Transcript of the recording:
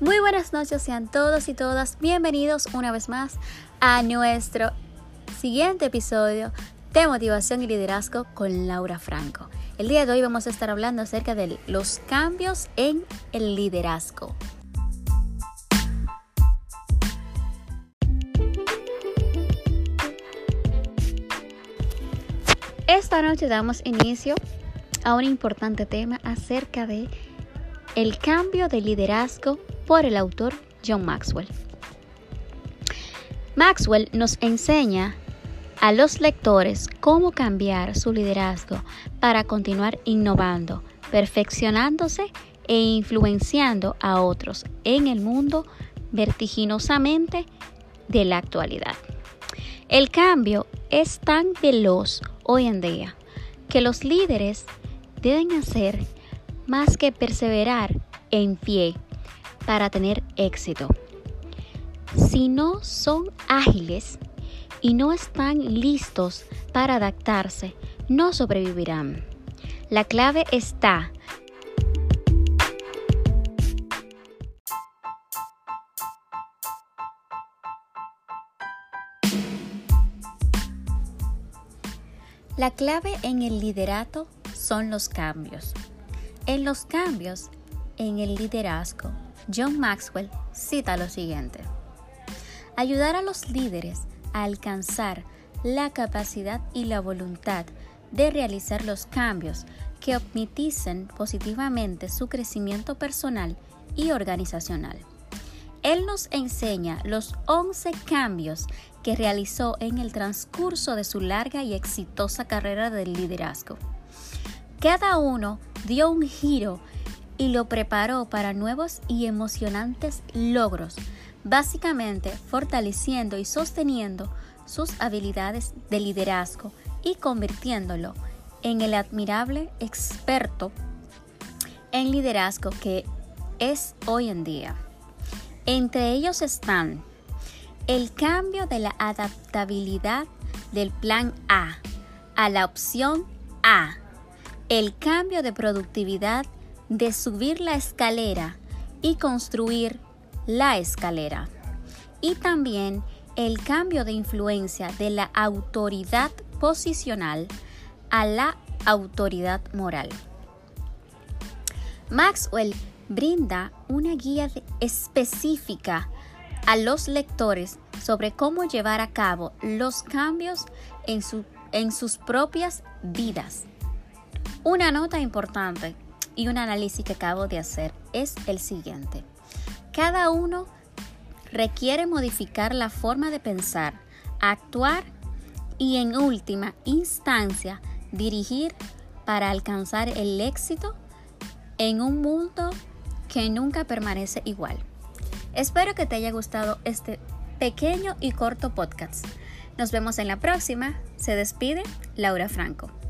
Muy buenas noches, sean todos y todas bienvenidos una vez más a nuestro siguiente episodio de Motivación y Liderazgo con Laura Franco. El día de hoy vamos a estar hablando acerca de los cambios en el liderazgo. Esta noche damos inicio a un importante tema acerca de el cambio de liderazgo por el autor John Maxwell. Maxwell nos enseña a los lectores cómo cambiar su liderazgo para continuar innovando, perfeccionándose e influenciando a otros en el mundo vertiginosamente de la actualidad. El cambio es tan veloz hoy en día que los líderes deben hacer más que perseverar en pie para tener éxito. Si no son ágiles y no están listos para adaptarse, no sobrevivirán. La clave está La clave en el liderato son los cambios. En los cambios en el liderazgo John Maxwell cita lo siguiente. Ayudar a los líderes a alcanzar la capacidad y la voluntad de realizar los cambios que optimicen positivamente su crecimiento personal y organizacional. Él nos enseña los 11 cambios que realizó en el transcurso de su larga y exitosa carrera del liderazgo. Cada uno dio un giro y lo preparó para nuevos y emocionantes logros, básicamente fortaleciendo y sosteniendo sus habilidades de liderazgo y convirtiéndolo en el admirable experto en liderazgo que es hoy en día. Entre ellos están el cambio de la adaptabilidad del plan A a la opción A, el cambio de productividad de subir la escalera y construir la escalera. Y también el cambio de influencia de la autoridad posicional a la autoridad moral. Maxwell brinda una guía específica a los lectores sobre cómo llevar a cabo los cambios en, en sus propias vidas. Una nota importante y un análisis que acabo de hacer es el siguiente. Cada uno requiere modificar la forma de pensar, actuar y en última instancia dirigir para alcanzar el éxito en un mundo que nunca permanece igual. Espero que te haya gustado este pequeño y corto podcast. Nos vemos en la próxima. Se despide Laura Franco.